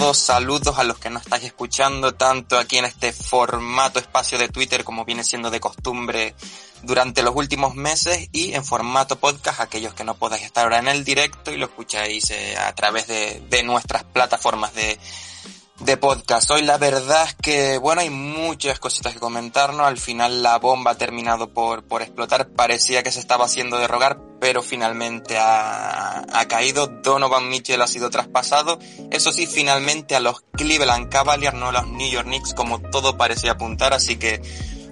saludos a los que nos estáis escuchando tanto aquí en este formato espacio de Twitter como viene siendo de costumbre durante los últimos meses y en formato podcast aquellos que no podáis estar ahora en el directo y lo escucháis eh, a través de, de nuestras plataformas de, de podcast. Hoy la verdad es que, bueno, hay muchas cositas que comentarnos. Al final la bomba ha terminado por, por explotar. Parecía que se estaba haciendo derrogar, pero finalmente ha, ha caído. Donovan Mitchell ha sido traspasado. Eso sí, finalmente a los Cleveland Cavaliers, no a los New York Knicks, como todo parecía apuntar. Así que,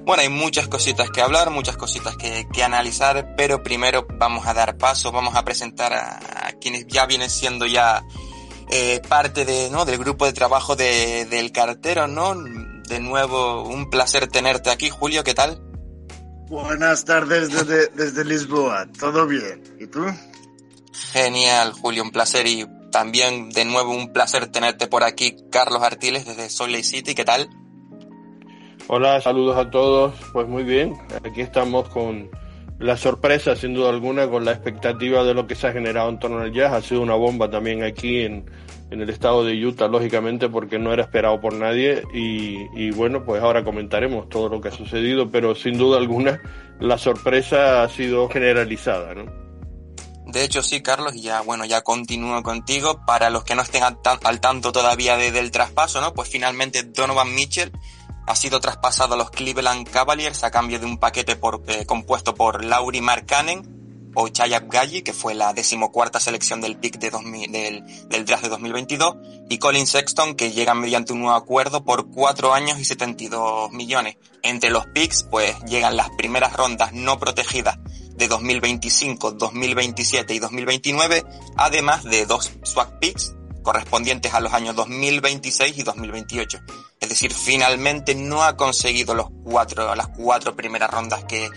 bueno, hay muchas cositas que hablar, muchas cositas que, que analizar, pero primero vamos a dar paso, vamos a presentar a, a quienes ya vienen siendo ya eh, parte de, ¿no? del grupo de trabajo de, del cartero, ¿no? De nuevo, un placer tenerte aquí, Julio, ¿qué tal? Buenas tardes desde, desde Lisboa, ¿todo bien? ¿Y tú? Genial, Julio, un placer y también de nuevo un placer tenerte por aquí, Carlos Artiles desde Salt Lake City, ¿qué tal? Hola, saludos a todos, pues muy bien, aquí estamos con la sorpresa, sin duda alguna, con la expectativa de lo que se ha generado en torno al jazz. Ha sido una bomba también aquí en, en el estado de Utah, lógicamente, porque no era esperado por nadie. Y, y, bueno, pues ahora comentaremos todo lo que ha sucedido, pero sin duda alguna, la sorpresa ha sido generalizada, ¿no? De hecho, sí, Carlos, y ya, bueno, ya continúo contigo. Para los que no estén al, tanto todavía de, del traspaso, ¿no? Pues finalmente Donovan Mitchell ha sido traspasado a los Cleveland Cavaliers a cambio de un paquete por, eh, compuesto por Lauri Markkanen o Chayab Gaji, que fue la decimocuarta selección del pick de 2000, del, draft de 2022, y Colin Sexton, que llega mediante un nuevo acuerdo por cuatro años y 72 millones. Entre los picks, pues llegan las primeras rondas no protegidas de 2025, 2027 y 2029, además de dos swap picks correspondientes a los años 2026 y 2028. Es decir, finalmente no ha conseguido los cuatro, las cuatro primeras rondas que,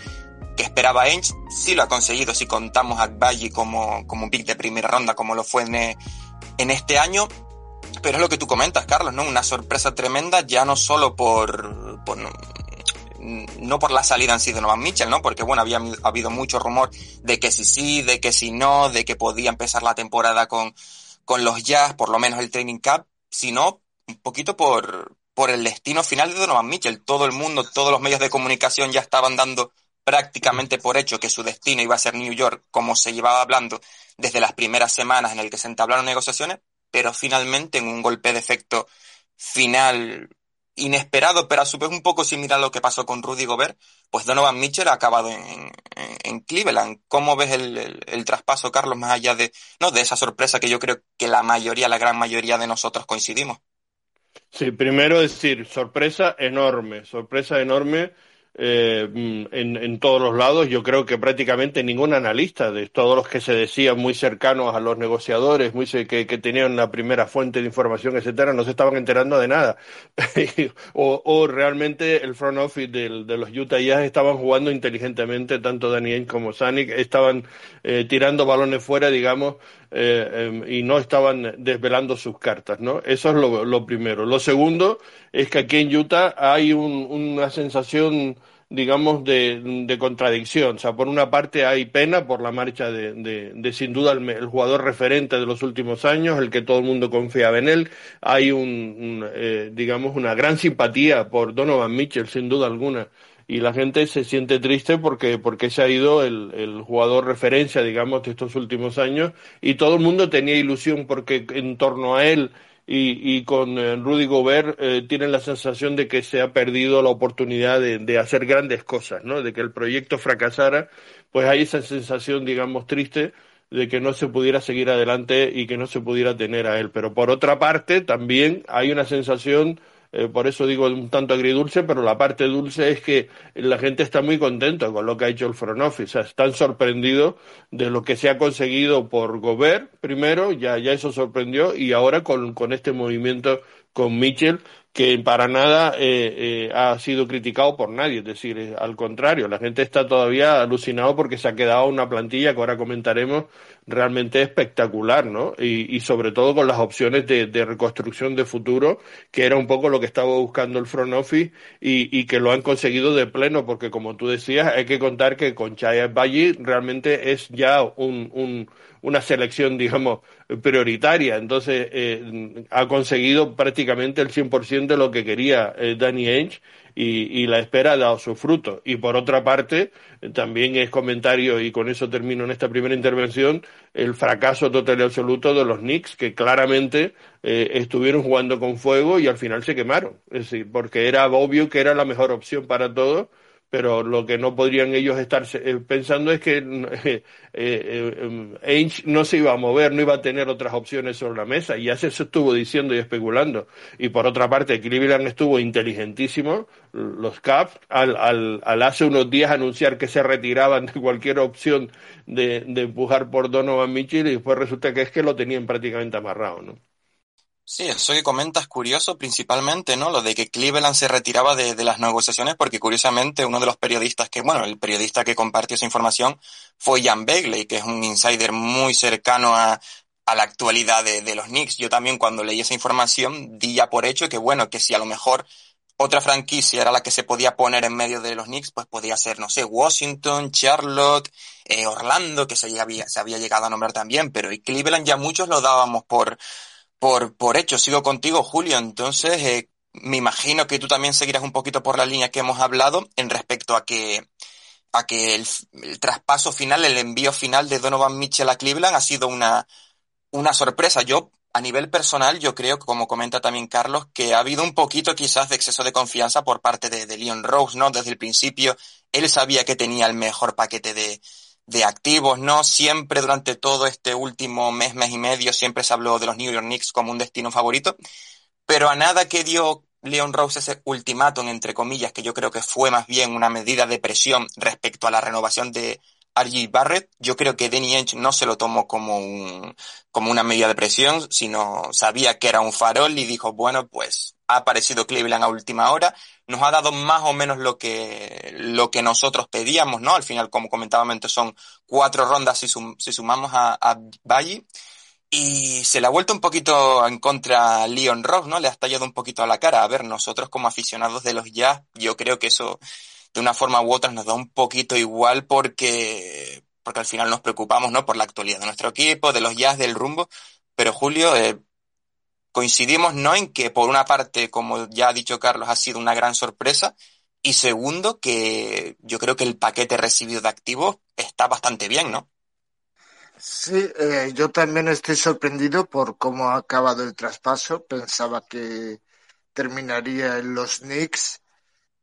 que esperaba Ainge. Sí lo ha conseguido si contamos a Agbayi como, como un pick de primera ronda, como lo fue en, en este año. Pero es lo que tú comentas, Carlos, ¿no? Una sorpresa tremenda, ya no solo por, por no por la salida en sí de Novan Mitchell, ¿no? Porque bueno, había habido mucho rumor de que sí sí, de que sí no, de que podía empezar la temporada con, con los Jazz, por lo menos el training camp, sino un poquito por, por el destino final de Donovan Mitchell. Todo el mundo, todos los medios de comunicación ya estaban dando prácticamente por hecho que su destino iba a ser New York, como se llevaba hablando desde las primeras semanas en el que se entablaron negociaciones, pero finalmente en un golpe de efecto final inesperado, pero a su vez un poco similar a lo que pasó con Rudy Gobert, pues Donovan Mitchell ha acabado en, en, Cleveland. ¿Cómo ves el, el, el, traspaso, Carlos, más allá de, no, de esa sorpresa que yo creo que la mayoría, la gran mayoría de nosotros coincidimos? Sí, primero decir, sorpresa enorme, sorpresa enorme eh, en, en, todos los lados. Yo creo que prácticamente ningún analista de todos los que se decían muy cercanos a los negociadores, muy que, que tenían la primera fuente de información, etcétera, no se estaban enterando de nada. o, o, realmente el front office de, de los Utah Jazz estaban jugando inteligentemente, tanto Daniel como Sanic, estaban eh, tirando balones fuera, digamos, eh, eh, y no estaban desvelando sus cartas, ¿no? Eso es lo, lo, primero. Lo segundo es que aquí en Utah hay un, una sensación digamos, de, de, contradicción. O sea, por una parte hay pena por la marcha de, de, de sin duda el, el, jugador referente de los últimos años, el que todo el mundo confiaba en él. Hay un, un eh, digamos, una gran simpatía por Donovan Mitchell, sin duda alguna y la gente se siente triste porque, porque se ha ido el, el jugador referencia, digamos, de estos últimos años y todo el mundo tenía ilusión porque en torno a él y, y con eh, Rudy Gobert eh, tienen la sensación de que se ha perdido la oportunidad de, de, hacer grandes cosas, ¿no? De que el proyecto fracasara, pues hay esa sensación, digamos, triste de que no se pudiera seguir adelante y que no se pudiera tener a él. Pero por otra parte, también hay una sensación eh, por eso digo un tanto agridulce, pero la parte dulce es que la gente está muy contenta con lo que ha hecho el Front Office, o sea, están sorprendidos de lo que se ha conseguido por Gobert primero, ya, ya eso sorprendió, y ahora con, con este movimiento con Mitchell, que para nada eh, eh, ha sido criticado por nadie, es decir, eh, al contrario, la gente está todavía alucinado porque se ha quedado una plantilla que ahora comentaremos realmente espectacular, ¿no? Y, y sobre todo con las opciones de, de, reconstrucción de futuro, que era un poco lo que estaba buscando el front office y, y que lo han conseguido de pleno, porque como tú decías, hay que contar que con Chaya Valle realmente es ya un, un una selección, digamos, prioritaria. Entonces, eh, ha conseguido prácticamente el 100% de lo que quería eh, Danny Ainge y, la espera ha dado su fruto. Y por otra parte, también es comentario, y con eso termino en esta primera intervención, el fracaso total y absoluto de los Knicks, que claramente eh, estuvieron jugando con fuego y al final se quemaron. Es decir, porque era obvio que era la mejor opción para todos pero lo que no podrían ellos estar eh, pensando es que eh, eh, no se iba a mover, no iba a tener otras opciones sobre la mesa, y ya se estuvo diciendo y especulando. Y por otra parte, Cleveland estuvo inteligentísimo, los Caps, al, al, al, hace unos días anunciar que se retiraban de cualquier opción de, de empujar por Donovan Mitchell, y después resulta que es que lo tenían prácticamente amarrado, ¿no? Sí, eso que comentas curioso principalmente, ¿no? Lo de que Cleveland se retiraba de, las negociaciones porque curiosamente uno de los periodistas que, bueno, el periodista que compartió esa información fue Jan Begley, que es un insider muy cercano a, a la actualidad de, de, los Knicks. Yo también cuando leí esa información di ya por hecho que, bueno, que si a lo mejor otra franquicia era la que se podía poner en medio de los Knicks, pues podía ser, no sé, Washington, Charlotte, eh, Orlando, que se había, se había llegado a nombrar también, pero y Cleveland ya muchos lo dábamos por por, por hecho. Sigo contigo, Julio. Entonces, eh, me imagino que tú también seguirás un poquito por la línea que hemos hablado en respecto a que, a que el, traspaso final, el envío final de Donovan Mitchell a Cleveland ha sido una, una sorpresa. Yo, a nivel personal, yo creo, como comenta también Carlos, que ha habido un poquito quizás de exceso de confianza por parte de, de Leon Rose, ¿no? Desde el principio, él sabía que tenía el mejor paquete de, de activos, ¿no? Siempre durante todo este último mes, mes y medio, siempre se habló de los New York Knicks como un destino favorito, pero a nada que dio Leon Rose ese ultimátum, entre comillas, que yo creo que fue más bien una medida de presión respecto a la renovación de R.G. Barrett, yo creo que Danny Ainge no se lo tomó como un, como una medida de presión, sino sabía que era un farol y dijo, bueno, pues ha aparecido Cleveland a última hora, nos ha dado más o menos lo que, lo que nosotros pedíamos, ¿no? Al final, como comentaba antes, son cuatro rondas si, sum, si sumamos a, a Valle. Y se le ha vuelto un poquito en contra a Leon Ross, ¿no? Le ha estallado un poquito a la cara. A ver, nosotros como aficionados de los Jazz, yo creo que eso de una forma u otra nos da un poquito igual porque, porque al final nos preocupamos, ¿no? Por la actualidad de nuestro equipo, de los Jazz, del rumbo. Pero Julio, eh, coincidimos no en que por una parte, como ya ha dicho Carlos, ha sido una gran sorpresa y segundo que yo creo que el paquete recibido de activos está bastante bien, ¿no? Sí, eh, yo también estoy sorprendido por cómo ha acabado el traspaso. Pensaba que terminaría en los Knicks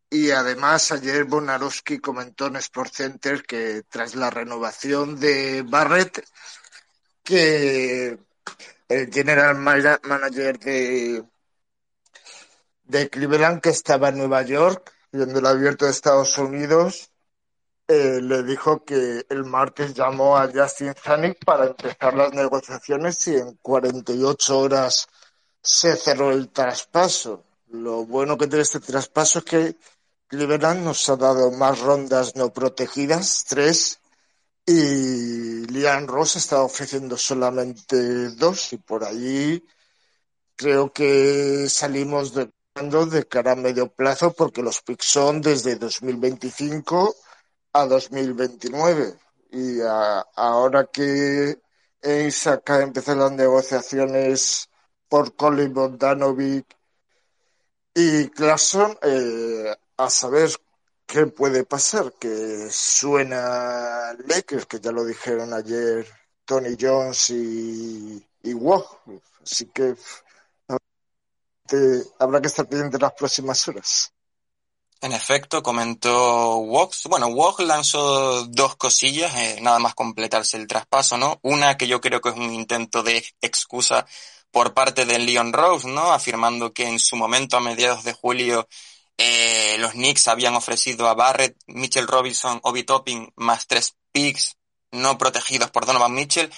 y además ayer Bonarowski comentó en Sport Center que tras la renovación de Barrett que el general manager de, de Cleveland, que estaba en Nueva York, viendo el abierto de Estados Unidos, eh, le dijo que el martes llamó a Justin Zanuck para empezar las negociaciones y en 48 horas se cerró el traspaso. Lo bueno que tiene este traspaso es que Cleveland nos ha dado más rondas no protegidas, tres, y Liam Ross está ofreciendo solamente dos y por allí creo que salimos de, de cara a medio plazo porque los picks son desde 2025 a 2029 y ahora que Ace acaba de empezar las negociaciones por Colin Bogdanovic y Clarkson, eh, a saber ¿qué puede pasar? Que suena Lakers, que ya lo dijeron ayer Tony Jones y, y Así que habrá que estar pendiente las próximas horas. En efecto, comentó Wox. Bueno, Wox lanzó dos cosillas, eh, nada más completarse el traspaso, ¿no? Una que yo creo que es un intento de excusa por parte de Leon Rose, ¿no? Afirmando que en su momento, a mediados de julio, eh, los Knicks habían ofrecido a Barrett, Mitchell Robinson, Obi Topping, más tres picks no protegidos por Donovan Mitchell.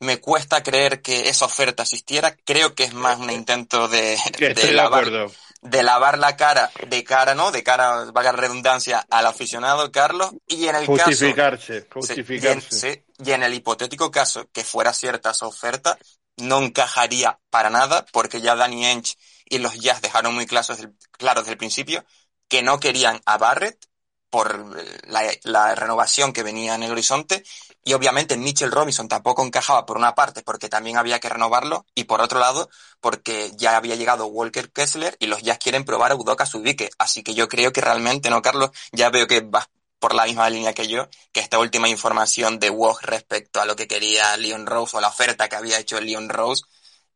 Me cuesta creer que esa oferta existiera. Creo que es más un intento de, de lavar, de lavar la cara, de cara, ¿no? De cara, vaga redundancia, al aficionado Carlos. Y en el justificarse, caso. Justificarse. y en el hipotético caso que fuera cierta esa oferta, no encajaría para nada, porque ya Danny Ench y los Jazz dejaron muy claros, claro desde el principio que no querían a Barrett por la, renovación que venía en el horizonte y obviamente Mitchell Robinson tampoco encajaba por una parte porque también había que renovarlo y por otro lado porque ya había llegado Walker Kessler y los Jazz quieren probar a Udoka Subike. Así que yo creo que realmente, ¿no, Carlos? Ya veo que vas por la misma línea que yo, que esta última información de Woj respecto a lo que quería Leon Rose o la oferta que había hecho Leon Rose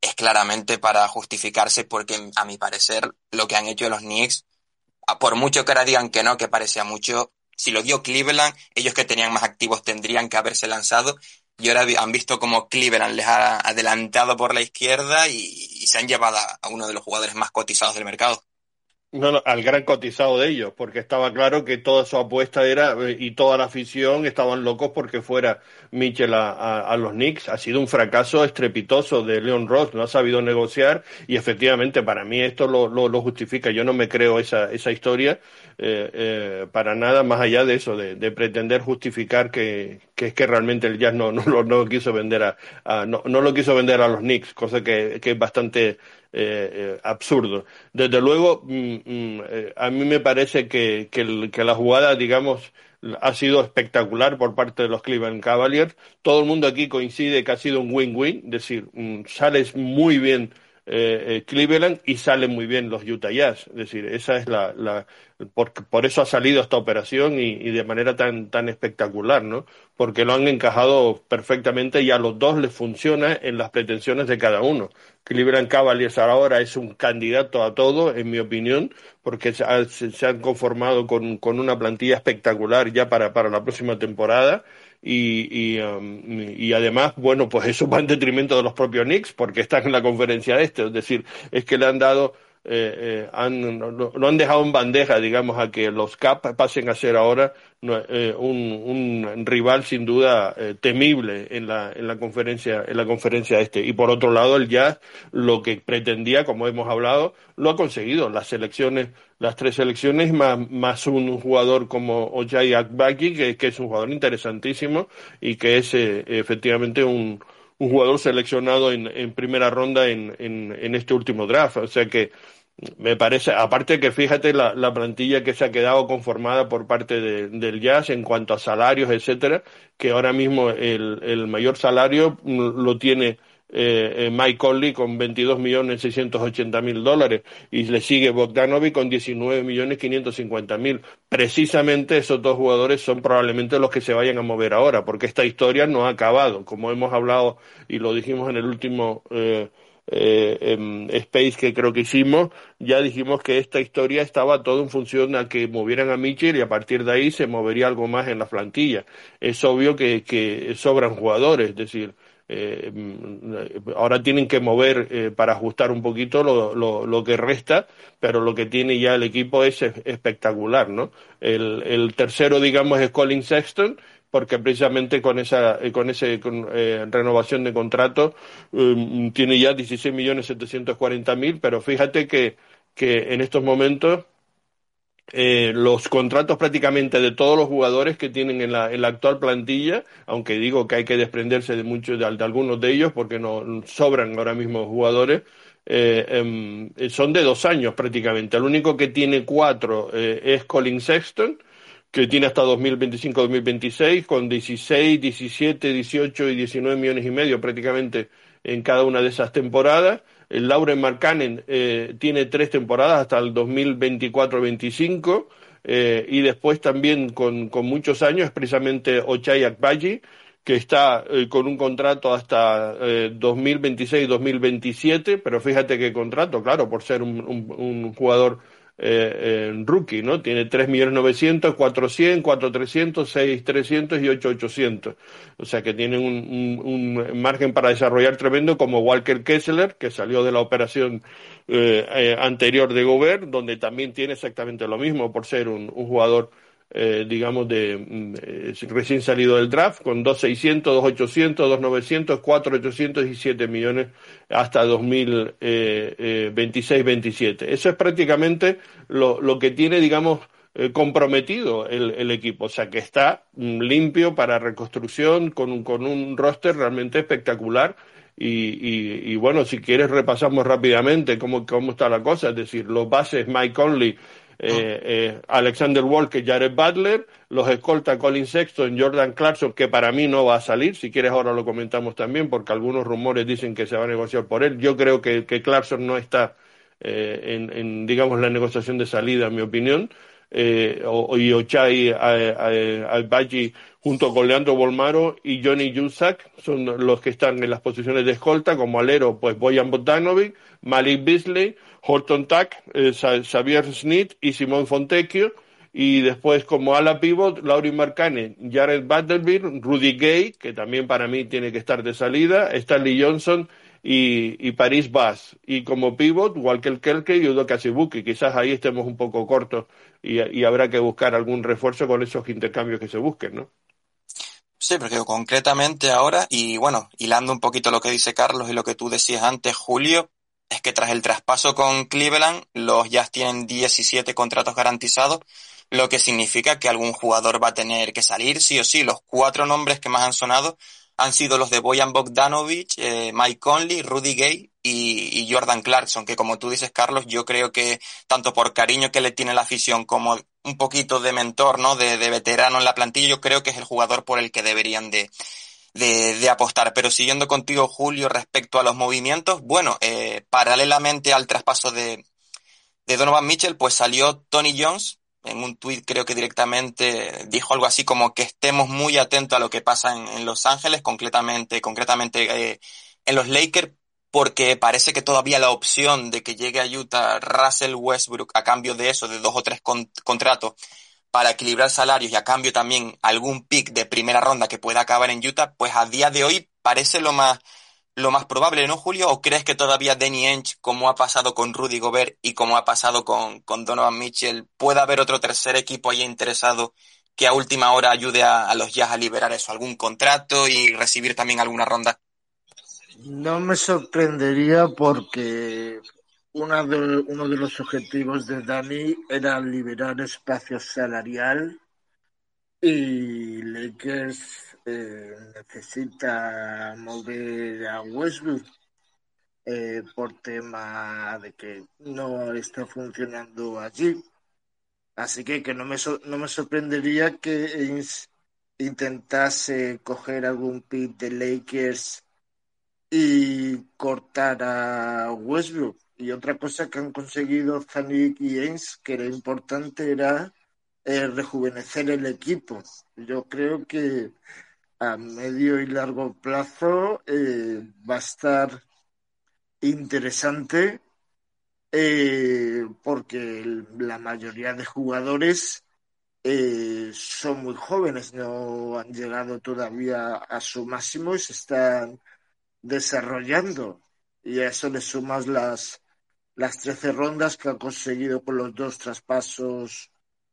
es claramente para justificarse porque a mi parecer lo que han hecho los Knicks por mucho que ahora digan que no, que parecía mucho, si lo dio Cleveland, ellos que tenían más activos tendrían que haberse lanzado y ahora han visto como Cleveland les ha adelantado por la izquierda y, se han llevado a uno de los jugadores más cotizados del mercado. No, no, al gran cotizado de ellos, porque estaba claro que toda su apuesta era, eh, y toda la afición estaban locos porque fuera Mitchell a, los Knicks. Ha sido un fracaso estrepitoso de Leon Ross, no ha sabido negociar y efectivamente para mí esto lo, lo, justifica. Yo no me creo esa, esa historia eh, eh, para nada más allá de eso, de, pretender justificar que, que, es que realmente el Jazz no, no, no quiso vender a, no, no, lo quiso vender a los Knicks, cosa que, que es bastante eh, eh, absurdo. Desde luego, mm, mm, eh, a mí me parece que, que, la jugada, digamos, ha sido espectacular por parte de los Cleveland Cavaliers. Todo el mundo aquí coincide que ha sido un win-win, es decir, mm, sales muy bien Cleveland y salen muy bien los Utah Jazz. Es decir, esa es la, la por, por, eso ha salido esta operación y, y, de manera tan, tan espectacular, ¿no? Porque lo han encajado perfectamente y a los dos les funciona en las pretensiones de cada uno. Cleveland Cavaliers ahora es un candidato a todo, en mi opinión, porque se, han conformado con, con, una plantilla espectacular ya para, para la próxima temporada. Y, y, um, y, además, bueno, pues eso va en detrimento de los propios Knicks, porque están en la conferencia este, es decir, es que le han dado eh, eh, han, lo, han dejado en bandeja, digamos, a que los Cap pasen a ser ahora eh, un, un, rival sin duda eh, temible en la, en la conferencia en la conferencia este. Y por otro lado, el Jazz lo que pretendía, como hemos hablado, lo ha conseguido. Las selecciones, las tres selecciones más, más un jugador como Ojai Akbaki, que, que es un jugador interesantísimo y que es efectivamente un un jugador seleccionado en, en primera ronda en, en, en, este último draft. O sea que me parece, aparte que fíjate la, la plantilla que se ha quedado conformada por parte de, del Jazz en cuanto a salarios, etcétera, que ahora mismo el, el mayor salario lo tiene eh, eh, Mike Conley con 22 millones 680 mil dólares y le sigue Bogdanovic con 19 millones 550 mil. Precisamente esos dos jugadores son probablemente los que se vayan a mover ahora, porque esta historia no ha acabado. Como hemos hablado y lo dijimos en el último eh, eh, Space que creo que hicimos, ya dijimos que esta historia estaba todo en función a que movieran a Mitchell y a partir de ahí se movería algo más en la plantilla. Es obvio que, que sobran jugadores, es decir, eh, ahora tienen que mover eh, para ajustar un poquito lo, lo, que resta, pero lo que tiene ya el equipo es espectacular, ¿no? El, el tercero, digamos, es Colin Sexton, porque precisamente con esa eh, con ese con, eh, renovación de contrato um, tiene ya 16 millones 740 mil pero fíjate que que en estos momentos eh, los contratos prácticamente de todos los jugadores que tienen en la, en la actual plantilla, aunque digo que hay que desprenderse de muchos de, algunos de ellos porque no sobran ahora mismo jugadores, eh, eh, son de dos años prácticamente. El único que tiene cuatro eh, es Colin Sexton, que tiene hasta 2025-2026, con 16, 17, 18 y 19 millones y medio prácticamente en cada una de esas temporadas. El Lauren Markkanen eh, tiene tres temporadas hasta el 2024-25. eh, y después también con, con muchos años precisamente Ochai Akbaji, que está eh, con un contrato hasta eh, 2026-2027, pero fíjate qué contrato, claro, por ser un, un jugador eh, rookie, ¿no? Tiene 3.900.000, 400, 4.300, 6.300 y 8.800. O sea que tiene un, un, margen para desarrollar tremendo como Walker Kessler, que salió de la operación eh, eh, anterior de Gobert, donde también tiene exactamente lo mismo por ser un, un jugador eh, digamos, de mm, eh, recién salido del draft, con 2.600, 2.800, 2.900, 4.800 y 7 millones hasta 2026-27. Eh, Eso es prácticamente lo, lo que tiene, digamos, comprometido el, el, equipo, o sea que está mm, limpio para reconstrucción con un, con un roster realmente espectacular. Y, y, y, bueno, si quieres repasamos rápidamente cómo, cómo está la cosa, es decir, los bases Mike Conley, eh, eh, Alexander Walker, Jared Butler, los escolta Colin Sexton, Jordan Clarkson, que para mí no va a salir, si quieres ahora lo comentamos también, porque algunos rumores dicen que se va a negociar por él. Yo creo que, que Clarkson no está eh, en, en, digamos, la negociación de salida, en mi opinión. Eh, y Ochai Albaji junto con Leandro Bolmaro y Johnny Yusak son los que están en las posiciones de escolta, como alero, pues Boyan Bogdanovic, Malik Beasley, Horton Tack, eh, Xavier Smith y Simón Fontecchio. Y después como ala pivot, Laurie Marcane, Jared Vanderbilt, Rudy Gay, que también para mí tiene que estar de salida, Stanley Johnson y, y Paris Bass. Y como pivot, Walker Kelke y Udo Kasibuki. Quizás ahí estemos un poco cortos y, y habrá que buscar algún refuerzo con esos intercambios que se busquen, ¿no? Sí, porque concretamente ahora, y bueno, hilando un poquito lo que dice Carlos y lo que tú decías antes, Julio, es que tras el traspaso con Cleveland, los Jazz tienen 17 contratos garantizados, lo que significa que algún jugador va a tener que salir, sí o sí. Los cuatro nombres que más han sonado han sido los de Boyan Bogdanovic, eh, Mike Conley, Rudy Gay y, y, Jordan Clarkson, que como tú dices, Carlos, yo creo que tanto por cariño que le tiene la afición como un poquito de mentor, ¿no? De, de veterano en la plantilla, yo creo que es el jugador por el que deberían de, de, apostar. Pero siguiendo contigo, Julio, respecto a los movimientos, bueno, eh, paralelamente al traspaso de, de Donovan Mitchell, pues salió Tony Jones, en un tuit creo que directamente dijo algo así como que estemos muy atentos a lo que pasa en, en Los Ángeles, concretamente, concretamente eh, en los Lakers, porque parece que todavía la opción de que llegue a Utah Russell Westbrook a cambio de eso, de dos o tres con, contratos, para equilibrar salarios y a cambio también algún pick de primera ronda que pueda acabar en Utah, pues a día de hoy parece lo más, lo más probable, ¿no, Julio? ¿O crees que todavía Danny Ainge, como ha pasado con Rudy Gobert y como ha pasado con, con Donovan Mitchell, pueda haber otro tercer equipo ahí interesado que a última hora ayude a, a los Jazz a liberar eso, algún contrato y recibir también alguna ronda? No me sorprendería porque una de, uno de los objetivos de Dani era liberar espacio salarial y Lakers eh, necesita mover a Westbrook eh, por tema de que no está funcionando allí. Así que, que no, me so, no me sorprendería que intentase coger algún pick de Lakers y cortar a Westbrook y otra cosa que han conseguido Zanik y Ains, que era importante, era eh, rejuvenecer el equipo. Yo creo que a medio y largo plazo eh, va a estar interesante eh, porque la mayoría de jugadores eh, son muy jóvenes, no han llegado todavía a su máximo y se están desarrollando. Y a eso le sumas las las 13 rondas que ha conseguido con los dos traspasos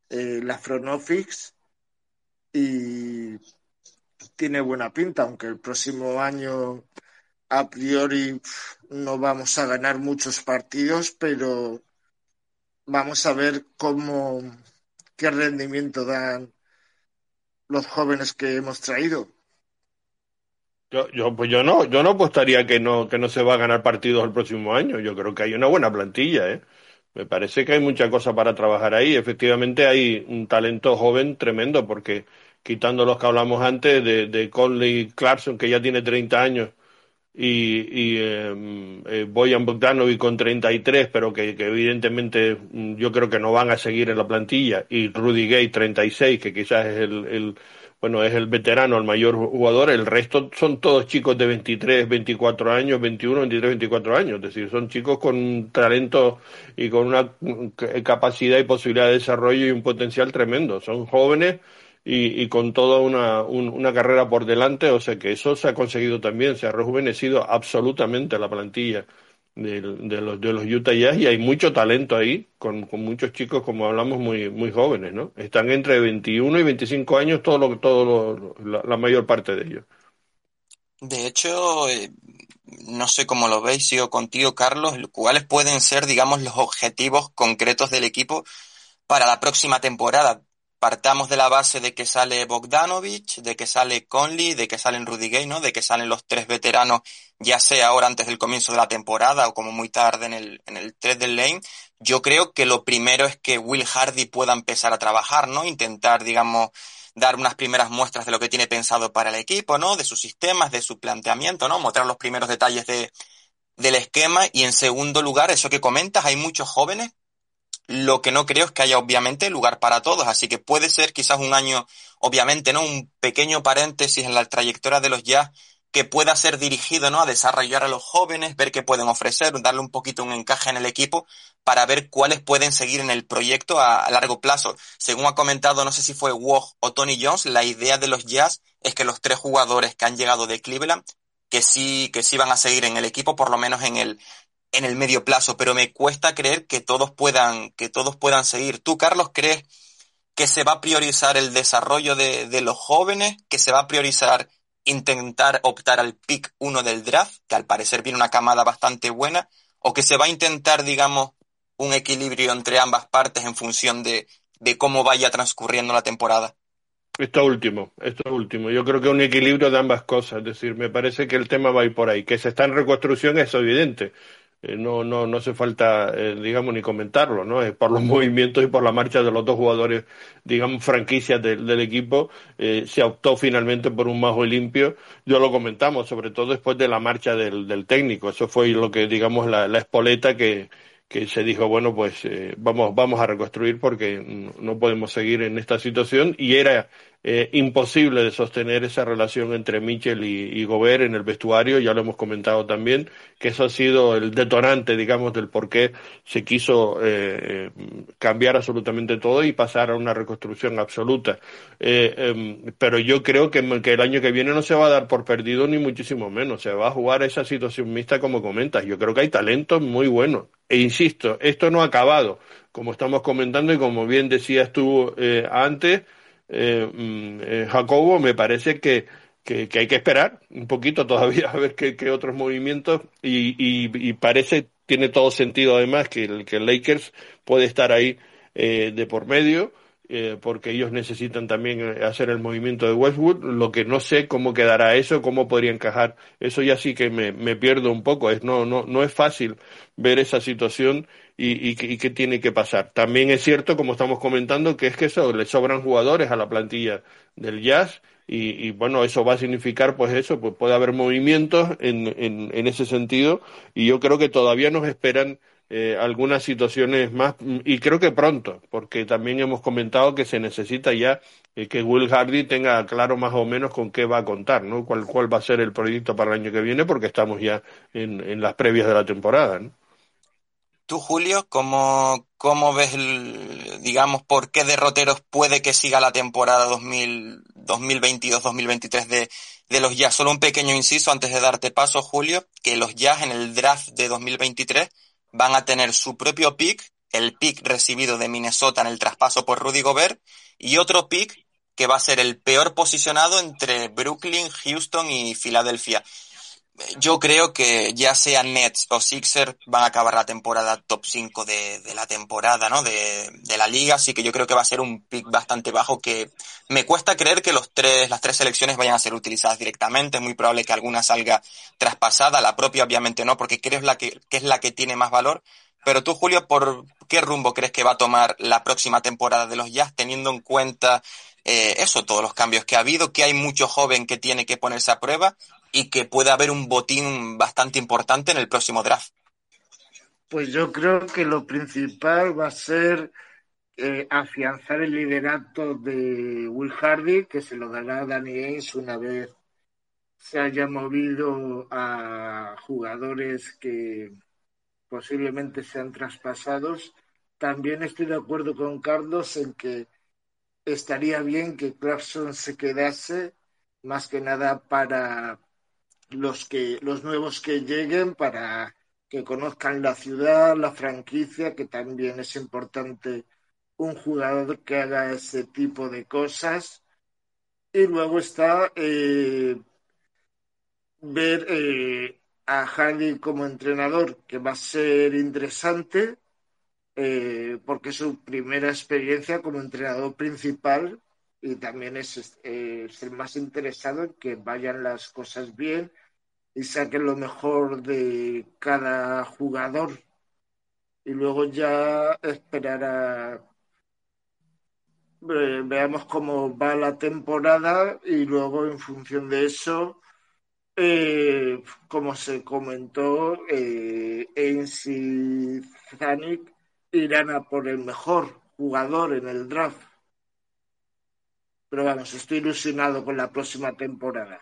eh, la Fronofix y tiene buena pinta, aunque el próximo año a priori no vamos a ganar muchos partidos, pero vamos a ver cómo qué rendimiento dan los jóvenes que hemos traído. Yo, yo, pues yo no, yo no apostaría que no, que no se va a ganar partidos el próximo año. Yo creo que hay una buena plantilla, ¿eh? Me parece que hay mucha cosa para trabajar ahí. Efectivamente hay un talento joven tremendo, porque quitando los que hablamos antes de, de Conley Clarkson, que ya tiene 30 años, y, y em, eh, Boyan Bogdanovic con 33, pero que, que, evidentemente mm, yo creo que no van a seguir en la plantilla, y Rudy Gay 36, que quizás es el, el bueno, es el veterano, el mayor jugador, el resto son todos chicos de 23, 24 años, 21, 23, 24 años, es decir, son chicos con talento y con una capacidad y posibilidad de desarrollo y un potencial tremendo, son jóvenes y, con toda una, un, una carrera por delante, o sea que eso se ha conseguido también, se ha rejuvenecido absolutamente la plantilla de, de, los, de los Utah Jazz y hay mucho talento ahí, con, con, muchos chicos, como hablamos, muy, muy jóvenes, ¿no? Están entre 21 y 25 años todo lo, todo lo, la, mayor parte de ellos. De hecho, eh, no sé cómo lo veis, sigo contigo, Carlos, cuáles pueden ser, digamos, los objetivos concretos del equipo para la próxima temporada partamos de la base de que sale Bogdanovich, de que sale Conley, de que salen Rudy Gay, ¿no? De que salen los tres veteranos, ya sea ahora antes del comienzo de la temporada o como muy tarde en el, en el 3 del lane. Yo creo que lo primero es que Will Hardy pueda empezar a trabajar, ¿no? Intentar, digamos, dar unas primeras muestras de lo que tiene pensado para el equipo, ¿no? De sus sistemas, de su planteamiento, ¿no? Mostrar los primeros detalles de, del esquema. Y en segundo lugar, eso que comentas, hay muchos jóvenes lo que no creo es que haya obviamente lugar para todos, así que puede ser quizás un año, obviamente, ¿no? Un pequeño paréntesis en la trayectoria de los jazz que pueda ser dirigido, ¿no? A desarrollar a los jóvenes, ver qué pueden ofrecer, darle un poquito un encaje en el equipo para ver cuáles pueden seguir en el proyecto a, largo plazo. Según ha comentado, no sé si fue Wog o Tony Jones, la idea de los jazz es que los tres jugadores que han llegado de Cleveland que sí, que sí van a seguir en el equipo, por lo menos en el, en el medio plazo, pero me cuesta creer que todos puedan, que todos puedan seguir. ¿Tú, Carlos, crees que se va a priorizar el desarrollo de, de los jóvenes, que se va a priorizar intentar optar al pick uno del draft, que al parecer viene una camada bastante buena, o que se va a intentar, digamos, un equilibrio entre ambas partes en función de, de cómo vaya transcurriendo la temporada? Esto último, esto último. Yo creo que un equilibrio de ambas cosas. Es decir, me parece que el tema va a ir por ahí. Que se está en reconstrucción es evidente. Eh, no, no, no hace falta, eh, digamos, ni comentarlo, ¿no? Es por los movimientos y por la marcha de los dos jugadores, digamos, franquicias de, del equipo, eh, se optó finalmente por un majo limpio. Yo lo comentamos, sobre todo después de la marcha del, del técnico. Eso fue lo que, digamos, la, la espoleta que, que se dijo, bueno, pues eh, vamos, vamos a reconstruir porque no podemos seguir en esta situación y era eh, imposible de sostener esa relación entre Mitchell y, y, Gobert en el vestuario, ya lo hemos comentado también, que eso ha sido el detonante, digamos, del por qué se quiso eh, cambiar absolutamente todo y pasar a una reconstrucción absoluta. Eh, eh, pero yo creo que, que, el año que viene no se va a dar por perdido ni muchísimo menos, se va a jugar esa situación mixta como comentas. Yo creo que hay talentos muy buenos. E insisto, esto no ha acabado, como estamos comentando y como bien decías tú eh, antes, eh, mm, eh, Jacobo, me parece que, que, que, hay que esperar un poquito todavía a ver qué, qué otros movimientos y, y, y, parece, tiene todo sentido además que el, que el Lakers puede estar ahí eh, de por medio. Eh, porque ellos necesitan también eh, hacer el movimiento de Westwood. Lo que no sé cómo quedará eso, cómo podría encajar. Eso ya sí que me, me pierdo un poco. Es, no, no, no es fácil ver esa situación y, y, qué tiene que pasar. También es cierto, como estamos comentando, que es que eso, le sobran jugadores a la plantilla del Jazz y, y, bueno, eso va a significar pues eso, pues puede haber movimientos en, en, en ese sentido y yo creo que todavía nos esperan eh, algunas situaciones más y creo que pronto, porque también hemos comentado que se necesita ya eh, que Will Hardy tenga claro más o menos con qué va a contar, ¿no? Cuál, cuál va a ser el proyecto para el año que viene, porque estamos ya en, en las previas de la temporada, ¿no? Tú, Julio, ¿cómo, cómo ves, el, digamos, por qué derroteros puede que siga la temporada 2022-2023 de, de los Jazz? Solo un pequeño inciso antes de darte paso, Julio, que los Jazz en el draft de 2023 van a tener su propio pick, el pick recibido de Minnesota en el traspaso por Rudy Gobert, y otro pick que va a ser el peor posicionado entre Brooklyn, Houston y Filadelfia yo creo que ya sea Nets o Sixers van a acabar la temporada top 5 de, de la temporada, ¿no? De, de, la liga, así que yo creo que va a ser un pick bastante bajo que me cuesta creer que los tres, las tres selecciones vayan a ser utilizadas directamente. Es muy probable que alguna salga traspasada, la propia obviamente no, porque creo la que, que es la que tiene más valor. Pero tú, Julio, ¿por qué rumbo crees que va a tomar la próxima temporada de los Jazz, teniendo en cuenta eh, eso, todos los cambios que ha habido, que hay mucho joven que tiene que ponerse a prueba y que pueda haber un botín bastante importante en el próximo draft? Pues yo creo que lo principal va a ser eh, afianzar el liderato de Will Hardy, que se lo dará a Danny Ainge una vez se haya movido a jugadores que posiblemente sean traspasados. También estoy de acuerdo con Carlos en que estaría bien que Clarkson se quedase, más que nada para los que los nuevos que lleguen, para que conozcan la ciudad, la franquicia, que también es importante un jugador que haga ese tipo de cosas. Y luego está eh, ver eh, a Hardy como entrenador, que va a ser interesante, eh, porque es su primera experiencia como entrenador principal y también es, el más interesado en que vayan las cosas bien y saquen lo mejor de cada jugador. Y luego ya esperar a veamos cómo va la temporada y luego en función de eso, eh, como se comentó, eh, y Zanik irán a por el mejor jugador en el draft. Pero vamos, estoy ilusionado con la próxima temporada.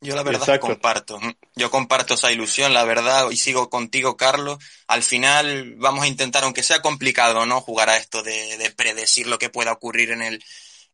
Yo la verdad comparto, yo comparto esa ilusión, la verdad, y sigo contigo, Carlos. Al final vamos a intentar, aunque sea complicado, ¿no? Jugar a esto de, predecir lo que pueda ocurrir en el,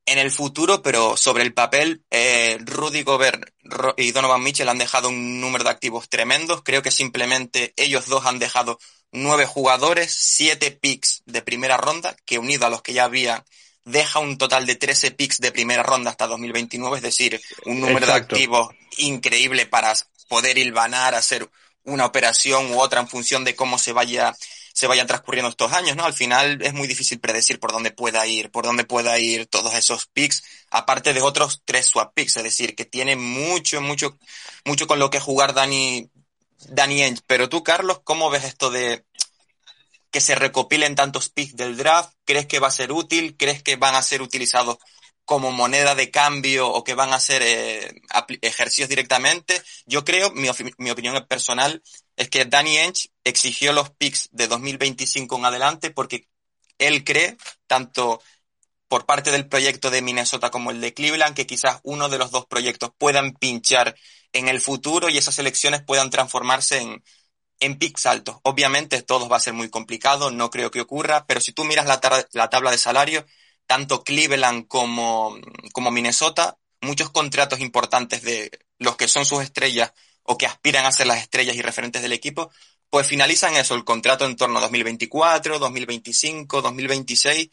en el futuro, pero sobre el papel, eh, Rudy Gobert y Donovan Mitchell han dejado un número de activos tremendos. Creo que simplemente ellos dos han dejado nueve jugadores, siete picks de primera ronda, que unido a los que ya había deja un total de 13 picks de primera ronda hasta 2029, es decir, un número de activos increíble para poder hilvanar, hacer una operación u otra en función de cómo se vaya se vayan transcurriendo estos años, ¿no? Al final es muy difícil predecir por dónde pueda ir, por dónde pueda ir todos esos picks, aparte de otros tres swap picks, es decir, que tiene mucho, mucho, mucho con lo que jugar Dani, Dani Pero tú, Carlos, ¿cómo ves esto de que se recopilen tantos picks del draft? ¿Crees que va a ser útil? ¿Crees que van a ser utilizados como moneda de cambio o que van a ser eh, ejercicios directamente? Yo creo, mi, mi, opinión personal, es que Danny Ench exigió los picks de 2025 en adelante porque él cree, tanto por parte del proyecto de Minnesota como el de Cleveland, que quizás uno de los dos proyectos puedan pinchar en el futuro y esas elecciones puedan transformarse en, en picks altos. Obviamente todo va a ser muy complicado, no creo que ocurra, pero si tú miras la, la tabla de salario, tanto Cleveland como, como Minnesota, muchos contratos importantes de los que son sus estrellas o que aspiran a ser las estrellas y referentes del equipo, pues finalizan eso, el contrato en torno a 2024, 2025, 2026.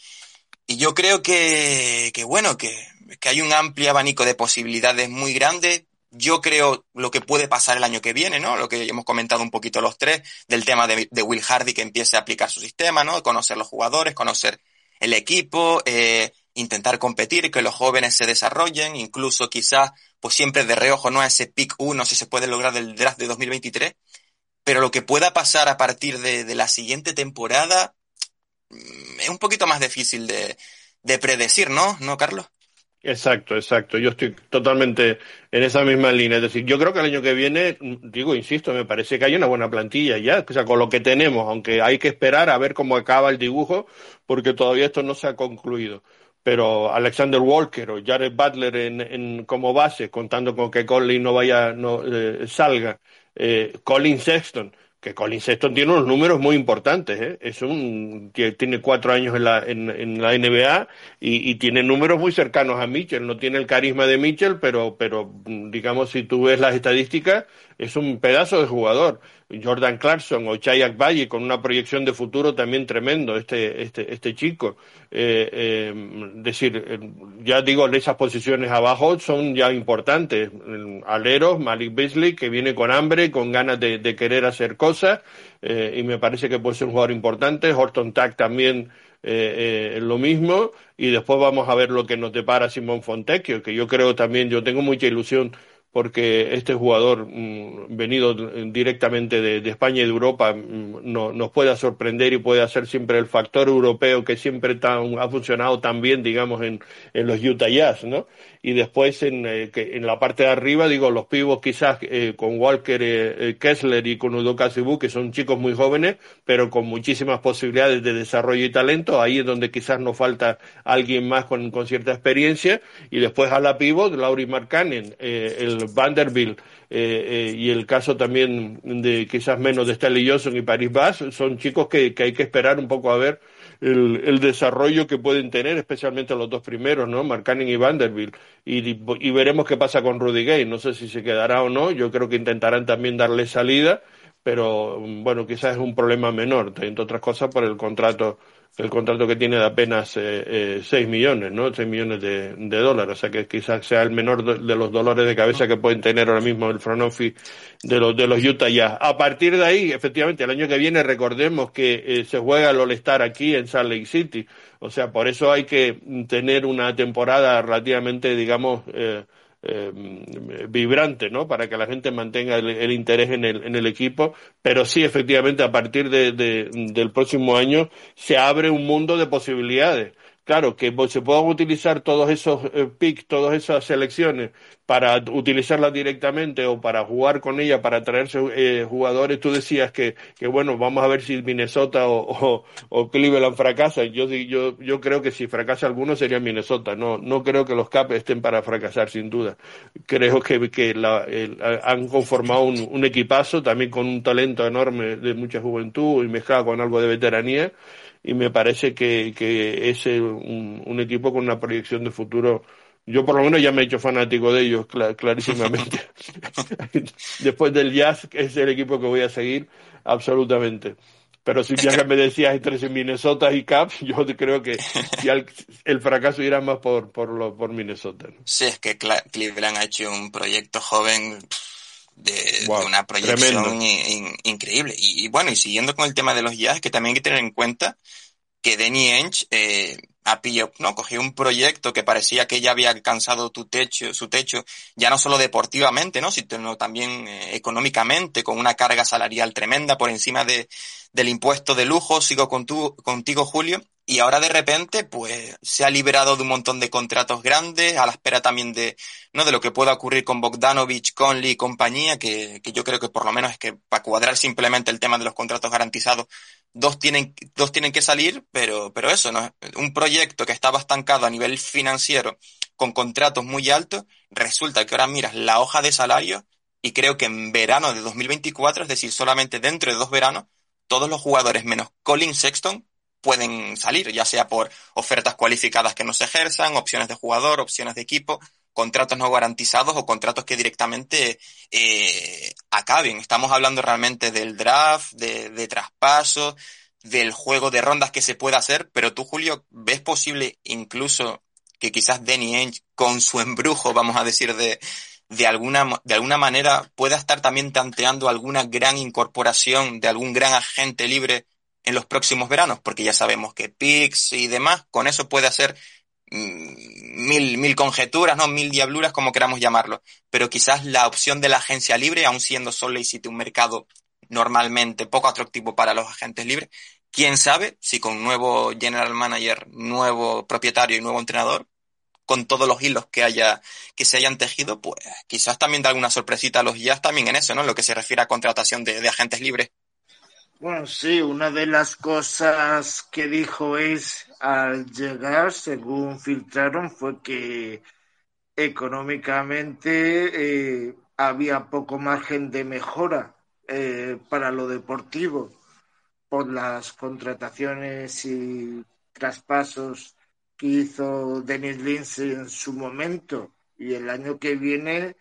Y yo creo que, que bueno, que, que hay un amplio abanico de posibilidades muy grande yo creo lo que puede pasar el año que viene, ¿no? Lo que hemos comentado un poquito los tres, del tema de, Will Hardy que empiece a aplicar su sistema, ¿no? Conocer los jugadores, conocer el equipo, eh, intentar competir, que los jóvenes se desarrollen, incluso quizás, pues siempre de reojo, ¿no? A ese pick 1 si se puede lograr del draft de 2023. Pero lo que pueda pasar a partir de, la siguiente temporada mm, es un poquito más difícil de, de predecir, ¿no? ¿No, Carlos? Exacto, exacto. Yo estoy totalmente en esa misma línea. Es decir, yo creo que el año que viene, digo, insisto, me parece que hay una buena plantilla ya, o sea, con lo que tenemos, aunque hay que esperar a ver cómo acaba el dibujo, porque todavía esto no se ha concluido. Pero Alexander Walker o Jared Butler en, en como base, contando con que Colin no vaya, no eh, salga, eh, Colin Sexton, que Colin Sexton tiene unos números muy importantes, ¿eh? es un tiene cuatro años en la, en, en la NBA y, y, tiene números muy cercanos a Mitchell, no tiene el carisma de Mitchell, pero, pero digamos si tú ves las estadísticas es un pedazo de jugador. Jordan Clarkson o Chayak Valle con una proyección de futuro también tremendo, este, este, este chico. Eh, eh, decir, eh, ya digo, esas posiciones abajo son ya importantes. Aleros, Malik Beasley, que viene con hambre, con ganas de, de querer hacer cosas, eh, y me parece que puede ser un jugador importante. Horton Tack también lo mismo, y después vamos a ver lo que nos depara Simón Fontecchio, que yo creo también, yo tengo mucha ilusión porque este jugador mm, venido directamente de, España y de Europa mm, no, nos pueda sorprender y puede ser siempre el factor europeo que siempre ha funcionado tan bien, digamos, en, en los Utah Jazz, ¿no? Y después en, eh, en la parte de arriba, digo, los pibos quizás eh, con Walker eh, Kessler y con Udoka Sibu, que son chicos muy jóvenes, pero con muchísimas posibilidades de desarrollo y talento, ahí es donde quizás nos falta alguien más con, con cierta experiencia, y después a la pivot, Laurie Markkanen, el Vanderbilt eh, eh, y el caso también de quizás menos de Stanley Johnson y Paris Bass, son chicos que, que hay que esperar un poco a ver el, el, desarrollo que pueden tener, especialmente los dos primeros, ¿no? Markkanen y Vanderbilt. Y, y, veremos qué pasa con Rudy Gay. No sé si se quedará o no. Yo creo que intentarán también darle salida, pero bueno, quizás es un problema menor, entre otras cosas por el contrato el contrato que tiene de apenas eh, eh, 6 millones, ¿no? 6 millones de, de, dólares, o sea que quizás sea el menor de, los dolores de cabeza que pueden tener ahora mismo el front office de los, de los Utah ya. A partir de ahí, efectivamente, el año que viene recordemos que eh, se juega el All-Star aquí en Salt Lake City, o sea, por eso hay que tener una temporada relativamente, digamos, eh, eh, vibrante, ¿no? Para que la gente mantenga el, interés en el, en el, equipo. Pero sí, efectivamente, a partir de, del próximo año se abre un mundo de posibilidades claro, que se puedan utilizar todos esos eh, picks, todas esas selecciones para utilizarlas directamente o para jugar con ellas, para traerse eh, jugadores. Tú decías que, que, bueno, vamos a ver si Minnesota o, o, Cleveland fracasan. Yo, yo, yo creo que si fracasa alguno sería Minnesota. No, no creo que los Caps estén para fracasar, sin duda. Creo que, que la, han conformado un equipazo, también con un talento enorme de mucha juventud y mezclado con algo de veteranía y me parece que, que es un, un, equipo con una proyección de futuro. Yo por lo menos ya me he hecho fanático de ellos clarísimamente. Después del Jazz es el equipo que voy a seguir absolutamente. Pero si ya que me decías entre Minnesota y Caps, yo creo que el, fracaso irá más por, por, lo, por Minnesota. Sí, es que Cleveland ha hecho un proyecto joven de, una proyección increíble. Y, bueno, y siguiendo con el tema de los jazz, que también hay que tener en cuenta que Danny Ainge eh, ha pillado, ¿no? Cogió un proyecto que parecía que ya había alcanzado tu techo, su techo, ya no solo deportivamente, ¿no? Sino también eh, económicamente, con una carga salarial tremenda por encima de, del impuesto de lujo. Sigo con tu, contigo, Julio y ahora de repente pues se ha liberado de un montón de contratos grandes a la espera también de no de lo que pueda ocurrir con Bogdanovich, Conley y compañía que, que yo creo que por lo menos es que para cuadrar simplemente el tema de los contratos garantizados dos tienen dos tienen que salir pero pero eso no un proyecto que estaba estancado a nivel financiero con contratos muy altos resulta que ahora miras la hoja de salario y creo que en verano de 2024 es decir solamente dentro de dos veranos todos los jugadores menos Colin Sexton pueden salir, ya sea por ofertas cualificadas que no se ejerzan, opciones de jugador, opciones de equipo, contratos no garantizados o contratos que directamente eh, acaben. Estamos hablando realmente del draft, de, de traspasos, del juego de rondas que se puede hacer, pero tú, Julio, ¿ves posible incluso que quizás Danny Ainge, con su embrujo, vamos a decir, de, de alguna, de alguna manera pueda estar también tanteando alguna gran incorporación de algún gran agente libre en los próximos veranos, porque ya sabemos que PIX y demás, con eso puede hacer mil, mil conjeturas, ¿no? Mil diabluras, como queramos llamarlo. Pero quizás la opción de la agencia libre, aun siendo City un mercado normalmente poco atractivo para los agentes libres, quién sabe si con nuevo general manager, nuevo propietario y nuevo entrenador, con todos los hilos que haya, que se hayan tejido, pues quizás también da alguna sorpresita a los Jazz también en eso, ¿no? En lo que se refiere a contratación de, de agentes libres. Bueno, sí, una de las cosas que dijo es al llegar, según filtraron, fue que económicamente eh, había poco margen de mejora eh, para lo deportivo por las contrataciones y traspasos que hizo Denis Lindsay en su momento. Y el año que viene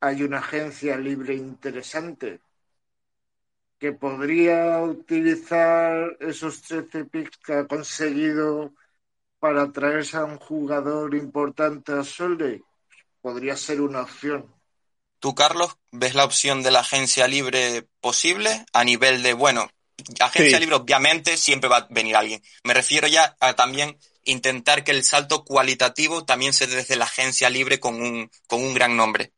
hay una agencia libre interesante que podría utilizar esos 13 picks que ha conseguido para traerse a un jugador importante a Solde, podría ser una opción. ¿Tú, Carlos, ves la opción de la agencia libre posible a nivel de, bueno, agencia libre obviamente siempre va a venir alguien. Me refiero ya a también intentar que el salto cualitativo también se dé desde la agencia libre con un, con un gran nombre.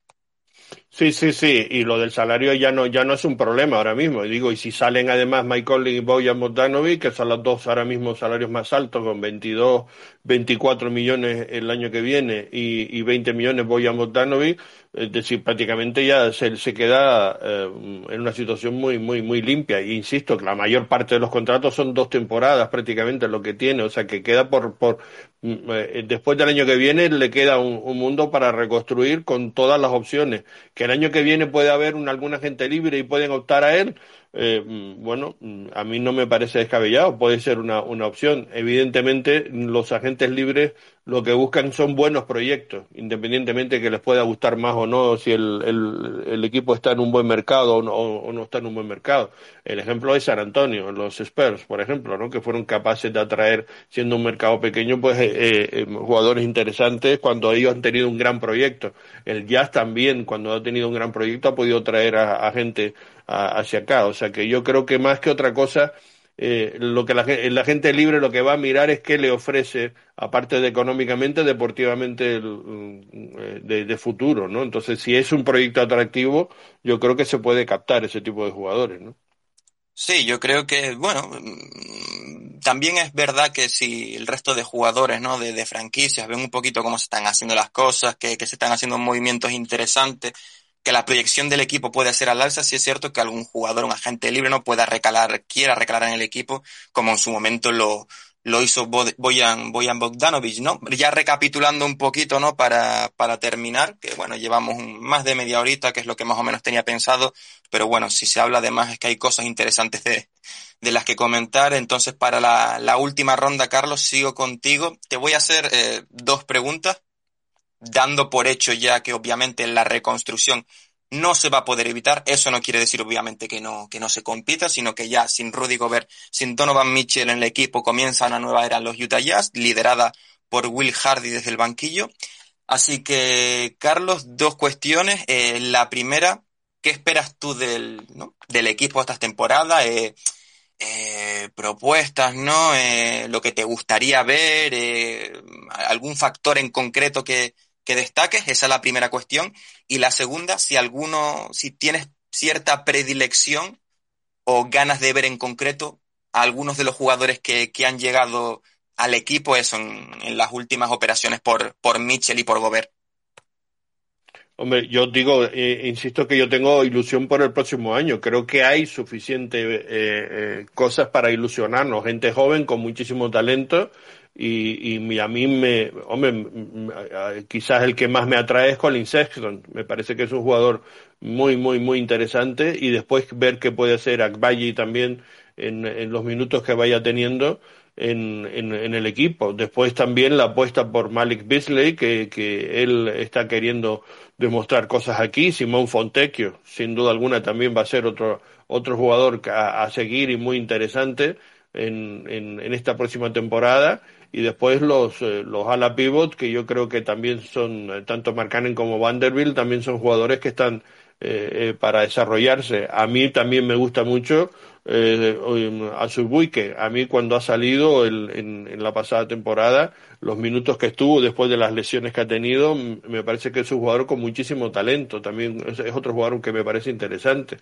Sí, sí, sí, y lo del salario ya no, ya no es un problema ahora mismo. Y digo, y si salen además Conley y Boyan Bogdanovic, que son los dos ahora mismo salarios más altos, con 22, 24 millones el año que viene y, y 20 millones Boyan Bogdanovic, es decir, prácticamente ya se, se queda eh, en una situación muy, muy, muy limpia. Y insisto que la mayor parte de los contratos son dos temporadas prácticamente lo que tiene, o sea que queda por, por mm, eh, después del año que viene le queda un, un, mundo para reconstruir con todas las opciones. Que el año que viene puede haber un, alguna gente libre y pueden optar a él, eh, bueno, a mí no me parece descabellado, puede ser una, una opción. Evidentemente, los agentes libres lo que buscan son buenos proyectos, independientemente de que les pueda gustar más o no, si el, el, equipo está en un buen mercado o no, o no, está en un buen mercado. El ejemplo es San Antonio, los Spurs, por ejemplo, ¿no? que fueron capaces de atraer, siendo un mercado pequeño, pues eh, eh, jugadores interesantes cuando ellos han tenido un gran proyecto. El Jazz también, cuando ha tenido un gran proyecto, ha podido traer a, a gente hacia acá. O sea que yo creo que más que otra cosa, eh, lo que la, gente libre lo que va a mirar es qué le ofrece, aparte de económicamente, deportivamente el, mm, de, de, futuro, ¿no? Entonces, si es un proyecto atractivo, yo creo que se puede captar ese tipo de jugadores, ¿no? Sí, yo creo que, bueno, mm, también es verdad que si el resto de jugadores, ¿no? De, de franquicias ven un poquito cómo se están haciendo las cosas, que, que se están haciendo movimientos interesantes, que la proyección del equipo puede ser al alza, si es cierto que algún jugador, un agente libre, no pueda recalar, quiera recalar en el equipo, como en su momento lo, lo hizo Boyan, Boyan Bogdanovic, ¿no? Ya recapitulando un poquito, ¿no? Para, para terminar, que bueno, llevamos más de media horita, que es lo que más o menos tenía pensado, pero bueno, si se habla de más es que hay cosas interesantes de, de las que comentar. Entonces, para la, la última ronda, Carlos, sigo contigo. Te voy a hacer eh, dos preguntas dando por hecho ya que obviamente la reconstrucción no se va a poder evitar. Eso no quiere decir obviamente que no, que no se compita, sino que ya sin Rudy Gobert, sin Donovan Mitchell en el equipo comienza una nueva era en los Utah Jazz, liderada por Will Hardy desde el banquillo. Así que, Carlos, dos cuestiones. Eh, la primera, ¿qué esperas tú del, del equipo esta temporada? Eh, eh, propuestas, ¿no? Lo que te gustaría ver, algún factor en concreto que, que destaques, esa es la primera cuestión. Y la segunda, si alguno, si tienes cierta predilección o ganas de ver en concreto a algunos de los jugadores que, que han llegado al equipo eso en, las últimas operaciones por, por Mitchell y por Gobert. Hombre, yo digo, eh, insisto que yo tengo ilusión por el próximo año. Creo que hay suficiente eh, eh, cosas para ilusionarnos. Gente joven con muchísimo talento y, y a mí me, hombre, quizás el que más me atrae es Colin Sexton. Me parece que es un jugador muy, muy, muy interesante y después ver qué puede hacer Akbayi también en, en los minutos que vaya teniendo. En, en, en, el equipo. Después también la apuesta por Malik Beasley, que, que él está queriendo demostrar cosas aquí. Simón Fontecchio, sin duda alguna, también va a ser otro, otro jugador a, a seguir y muy interesante en, en, en esta próxima temporada y después los, eh, los ala pivot, que yo creo que también son, eh, tanto Marcanen como Vanderbilt, también son jugadores que están eh, eh, para desarrollarse. A mí también me gusta mucho eh, a Subuike. A mí cuando ha salido el, en, en, la pasada temporada, los minutos que estuvo después de las lesiones que ha tenido, me parece que es un jugador con muchísimo talento. También es, es otro jugador que me parece interesante.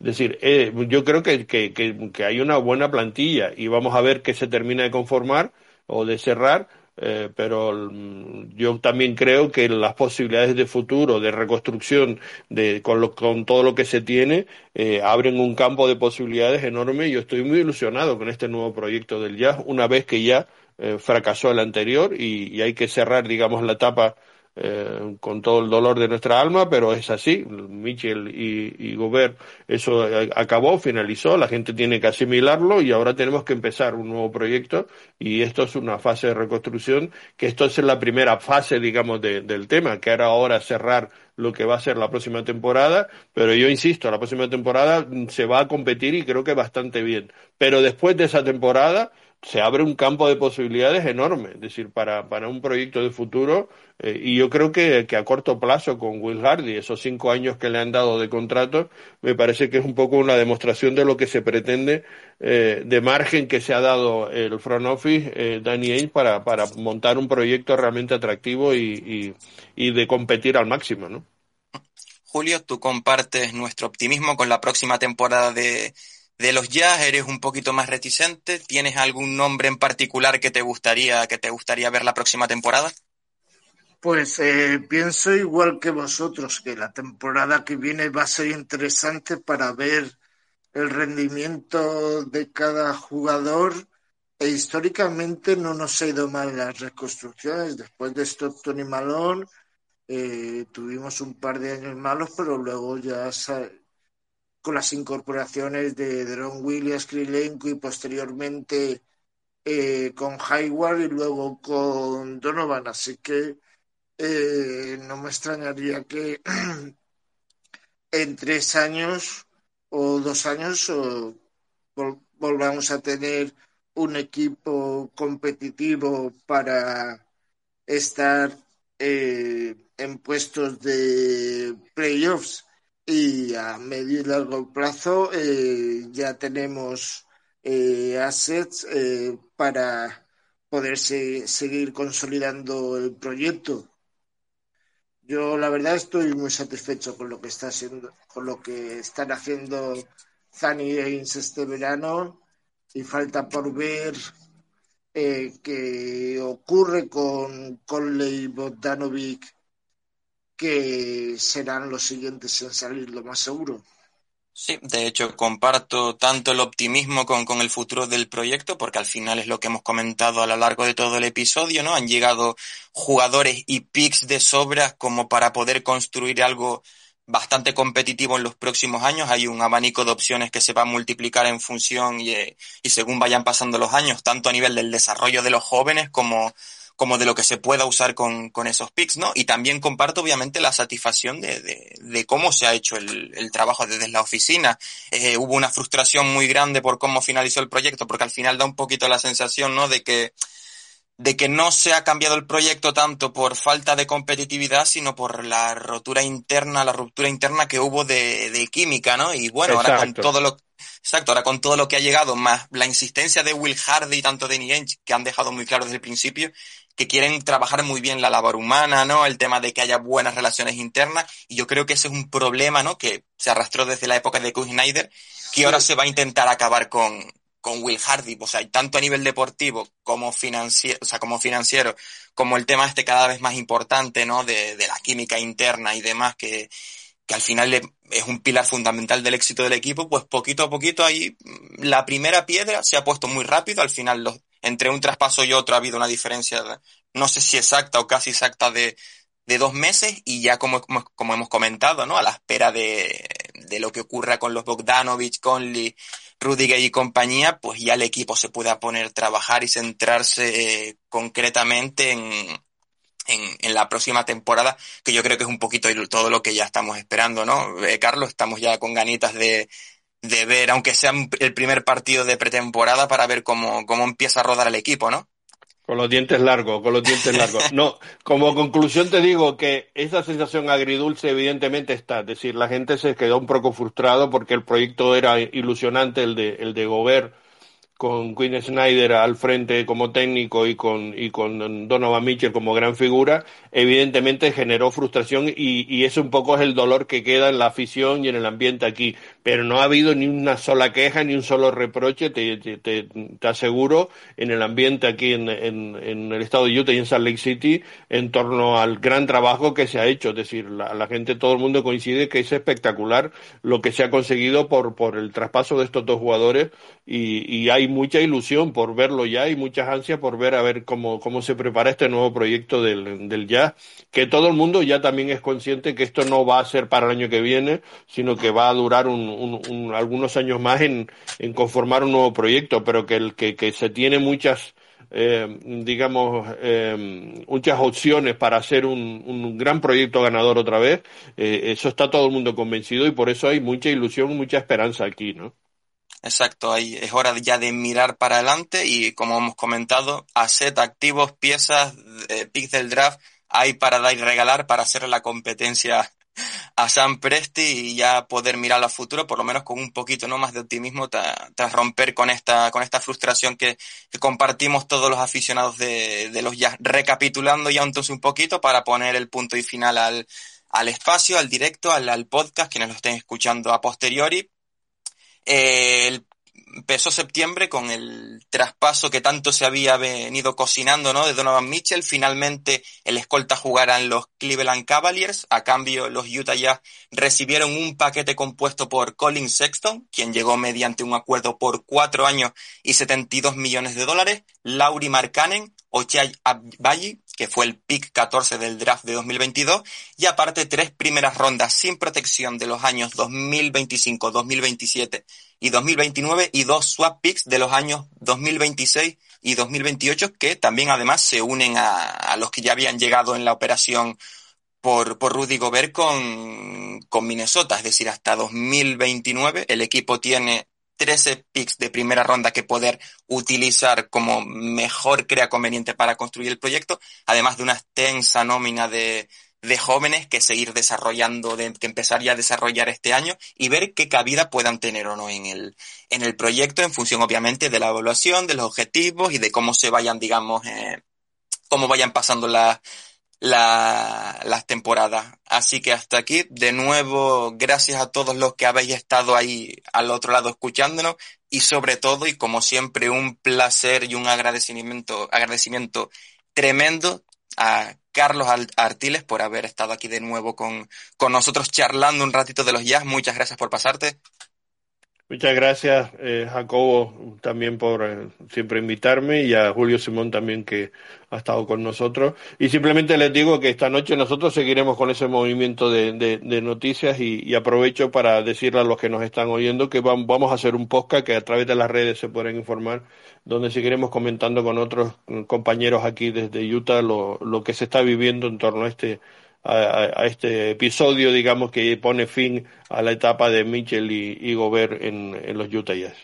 Es decir, eh, yo creo que, que, que, que hay una buena plantilla y vamos a ver qué se termina de conformar o de cerrar, eh, pero mm, yo también creo que las posibilidades de futuro, de reconstrucción, de, con, lo, con todo lo que se tiene, eh, abren un campo de posibilidades enorme. Yo estoy muy ilusionado con este nuevo proyecto del Jazz, una vez que ya eh, fracasó el anterior y, y hay que cerrar, digamos, la etapa eh, con todo el dolor de nuestra alma, pero es así. Michel y, y, Gobert, eso acabó, finalizó, la gente tiene que asimilarlo y ahora tenemos que empezar un nuevo proyecto y esto es una fase de reconstrucción, que esto es la primera fase, digamos, de, del tema, que ahora ahora cerrar lo que va a ser la próxima temporada, pero yo insisto, la próxima temporada se va a competir y creo que bastante bien. Pero después de esa temporada, se abre un campo de posibilidades enorme, es decir, para, para un proyecto de futuro, eh, y yo creo que, que, a corto plazo con Will Hardy, esos cinco años que le han dado de contrato, me parece que es un poco una demostración de lo que se pretende, eh, de margen que se ha dado el front office, eh, Danny Ainge, para, para montar un proyecto realmente atractivo y, y, y de competir al máximo, ¿no? Julio, tú compartes nuestro optimismo con la próxima temporada de, de los Jazz, eres un poquito más reticente. ¿Tienes algún nombre en particular que te gustaría, que te gustaría ver la próxima temporada? Pues eh, pienso igual que vosotros, que la temporada que viene va a ser interesante para ver el rendimiento de cada jugador e históricamente no nos ha ido mal las reconstrucciones. Después de Stockton y Malone eh, tuvimos un par de años malos, pero luego ya con las incorporaciones de Deron Williams, Krilenko y posteriormente eh, con Hayward y luego con Donovan. Así que eh, no me extrañaría que en tres años o dos años volvamos a tener un equipo competitivo para estar eh, en puestos de playoffs y a medio y largo plazo eh, ya tenemos eh, assets para poder seguir consolidando el proyecto. Yo la verdad estoy muy satisfecho con lo que está haciendo, con lo que están haciendo Zani Ains este verano y falta por ver eh, qué ocurre con Conley Bogdanovic, que serán los siguientes en salir, lo más seguro. Sí, de hecho comparto tanto el optimismo con, con, el futuro del proyecto, porque al final es lo que hemos comentado a lo largo de todo el episodio, ¿no? Han llegado jugadores y picks de sobra como para poder construir algo bastante competitivo en los próximos años. Hay un abanico de opciones que se va a multiplicar en función y, eh, y según vayan pasando los años, tanto a nivel del desarrollo de los jóvenes como como de lo que se pueda usar con, con esos picks, ¿no? Y también comparto, obviamente, la satisfacción de, de, de cómo se ha hecho el, el trabajo desde la oficina. Eh, hubo una frustración muy grande por cómo finalizó el proyecto, porque al final da un poquito la sensación, ¿no? De que de que no se ha cambiado el proyecto tanto por falta de competitividad, sino por la rotura interna, la ruptura interna que hubo de, de química, ¿no? Y bueno, Exacto. ahora con todo lo Exacto, ahora con todo lo que ha llegado, más la insistencia de Will Hardy y tanto de Niench, que han dejado muy claro desde el principio, que quieren trabajar muy bien la labor humana, ¿no? El tema de que haya buenas relaciones internas, y yo creo que ese es un problema, ¿no? Que se arrastró desde la época de Kool Snyder, que sí. ahora se va a intentar acabar con, con Will Hardy, o sea, tanto a nivel deportivo como financiero, o sea, como financiero, como el tema este cada vez más importante, ¿no? De, la química interna y demás, que, que al final es un pilar fundamental del éxito del equipo, pues poquito a poquito ahí la primera piedra se ha puesto muy rápido, al final los, entre un traspaso y otro ha habido una diferencia, no sé si exacta o casi exacta de, de dos meses y ya como, como, como, hemos comentado, ¿no? A la espera de, de lo que ocurra con los Bogdanovich, Conley, Rudiger y compañía, pues ya el equipo se pueda poner a trabajar y centrarse eh, concretamente en, en, en, la próxima temporada, que yo creo que es un poquito todo lo que ya estamos esperando, ¿no? Eh, Carlos, estamos ya con ganitas de, de ver, aunque sea el primer partido de pretemporada, para ver cómo, cómo empieza a rodar el equipo, ¿no? Con los dientes largos, con los dientes largos. No, como conclusión te digo que esa sensación agridulce evidentemente está. Es decir, la gente se quedó un poco frustrado porque el proyecto era ilusionante, el de, el de Gobert con Quinn Snyder al frente como técnico y con, y con Donovan Mitchell como gran figura, evidentemente generó frustración y, y eso un poco es el dolor que queda en la afición y en el ambiente aquí. Pero no ha habido ni una sola queja ni un solo reproche, te, te, te, te aseguro, en el ambiente aquí en, en, en, el estado de Utah y en Salt Lake City en torno al gran trabajo que se ha hecho. Es decir, la, la gente, todo el mundo coincide que es espectacular lo que se ha conseguido por, por el traspaso de estos dos jugadores y, y hay mucha ilusión por verlo ya y muchas ansias por ver a ver cómo, cómo se prepara este nuevo proyecto del, del jazz, que todo el mundo ya también es consciente que esto no va a ser para el año que viene, sino que va a durar un, un, un, algunos años más en, en, conformar un nuevo proyecto, pero que, el, que, que se tiene muchas eh, digamos, eh, muchas opciones para hacer un, un, gran proyecto ganador otra vez, eh, eso está todo el mundo convencido y por eso hay mucha ilusión, mucha esperanza aquí, ¿no? Exacto, ahí es hora ya de mirar para adelante y como hemos comentado, asset activos, piezas, eh, picks del draft, hay para dar y regalar para hacer la competencia a Sam Presti y ya poder mirar al futuro, por lo menos con un poquito no más de optimismo tras romper con esta, con esta frustración que, que compartimos todos los aficionados de, de los ya recapitulando ya entonces un poquito para poner el punto y final al, al espacio, al directo, al, al podcast, quienes lo estén escuchando a posteriori. El empezó septiembre con el traspaso que tanto se había venido cocinando, ¿no? De Donovan Mitchell. Finalmente el escolta jugará en los Cleveland Cavaliers. A cambio, los Utah Jazz recibieron un paquete compuesto por Colin Sexton, quien llegó mediante un acuerdo por cuatro años y 72 millones de dólares. Lauri Markkanen, Ochai Abayi, que fue el pick 14 del draft de 2022, y aparte tres primeras rondas sin protección de los años 2025, 2027 y 2029 y dos swap picks de los años 2026 y 2028 que también además se unen a, a los que ya habían llegado en la operación por, por Rudy Gobert con, con Minnesota, es decir, hasta 2029 el equipo tiene 13 picks de primera ronda que poder utilizar como mejor crea conveniente para construir el proyecto, además de una extensa nómina de, de jóvenes que seguir desarrollando, de, que empezar ya a desarrollar este año y ver qué cabida puedan tener o no en el, en el proyecto en función obviamente de la evaluación, de los objetivos y de cómo se vayan, digamos, eh, cómo vayan pasando las la, las temporadas. Así que hasta aquí, de nuevo, gracias a todos los que habéis estado ahí al otro lado escuchándonos y sobre todo, y como siempre, un placer y un agradecimiento, agradecimiento tremendo a Carlos Artiles por haber estado aquí de nuevo con, con nosotros charlando un ratito de los jazz. Muchas gracias por pasarte. Muchas gracias, eh, Jacobo, también por eh, siempre invitarme y a Julio Simón también que ha estado con nosotros. Y simplemente les digo que esta noche nosotros seguiremos con ese movimiento de, de, noticias y, y, aprovecho para decirle a los que nos están oyendo que vamos a hacer un podcast que a través de las redes se pueden informar, donde seguiremos comentando con otros compañeros aquí desde Utah lo que se está viviendo en torno a este a, a, este episodio, digamos, que pone fin a la etapa de Mitchell y, y Gobert en, en, los Utah Jazz.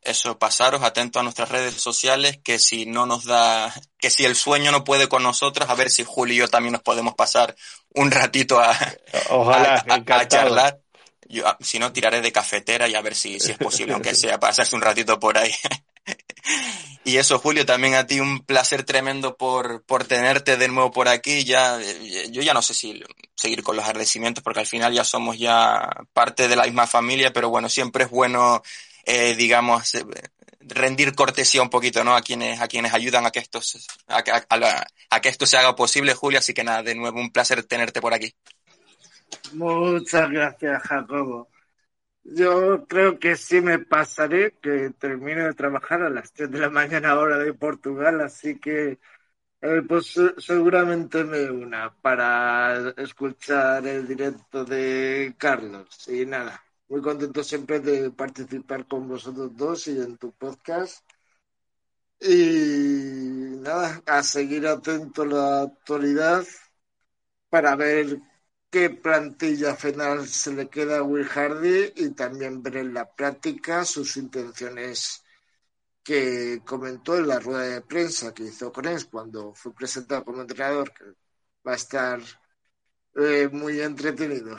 Eso, pasaros atentos a nuestras redes sociales, que si no nos da, que si el sueño no puede con nosotros, a ver si Julio y yo también nos podemos pasar un ratito a, Ojalá, a, a charlar. Yo, si no, tiraré de cafetera y a ver si, si es posible, aunque sea pasarse un ratito por ahí. Y eso, Julio, también a ti un placer tremendo por, por tenerte de nuevo por aquí. Ya, yo ya no sé si seguir con los agradecimientos porque al final ya somos ya parte de la misma familia, pero bueno, siempre es bueno, eh, digamos, rendir cortesía un poquito, ¿no? A quienes, a quienes ayudan a que esto, a, a, a, a que esto se haga posible, Julio. Así que nada, de nuevo un placer tenerte por aquí. Muchas gracias, Jacobo. Yo creo que sí me pasaré, que termino de trabajar a las 3 de la mañana hora de Portugal, así que eh, pues seguramente me una para escuchar el directo de Carlos. Y nada, muy contento siempre de participar con vosotros dos y en tu podcast. Y nada, a seguir atento a la actualidad para ver qué plantilla final se le queda a Will Hardy y también ver en la práctica sus intenciones que comentó en la rueda de prensa que hizo con él cuando fue presentado como entrenador, que va a estar eh, muy entretenido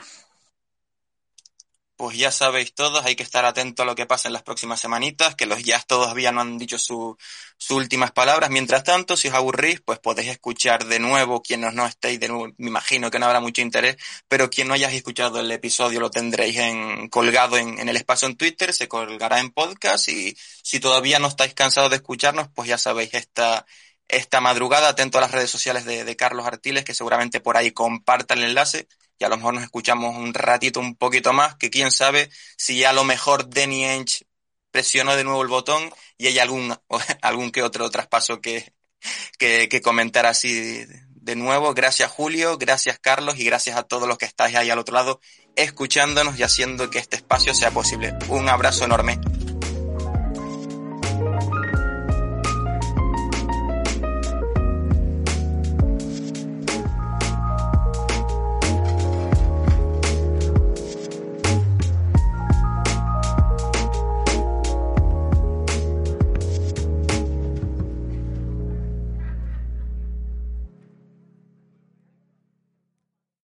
pues ya sabéis todos, hay que estar atento a lo que pasa en las próximas semanitas, que los jazz todavía no han dicho sus su últimas palabras. Mientras tanto, si os aburrís, pues podéis escuchar de nuevo, quienes no estéis, de nuevo, me imagino que no habrá mucho interés, pero quien no hayáis escuchado el episodio lo tendréis en, colgado en, en el espacio en Twitter, se colgará en podcast y si todavía no estáis cansados de escucharnos, pues ya sabéis, esta, esta madrugada, atento a las redes sociales de, de Carlos Artiles, que seguramente por ahí comparta el enlace y a lo mejor nos escuchamos un ratito un poquito más, que quién sabe si a lo mejor Danny Ainge presionó de nuevo el botón y hay algún, algún que otro traspaso que, que, que comentar así de nuevo. Gracias Julio, gracias Carlos y gracias a todos los que estáis ahí al otro lado escuchándonos y haciendo que este espacio sea posible. Un abrazo enorme.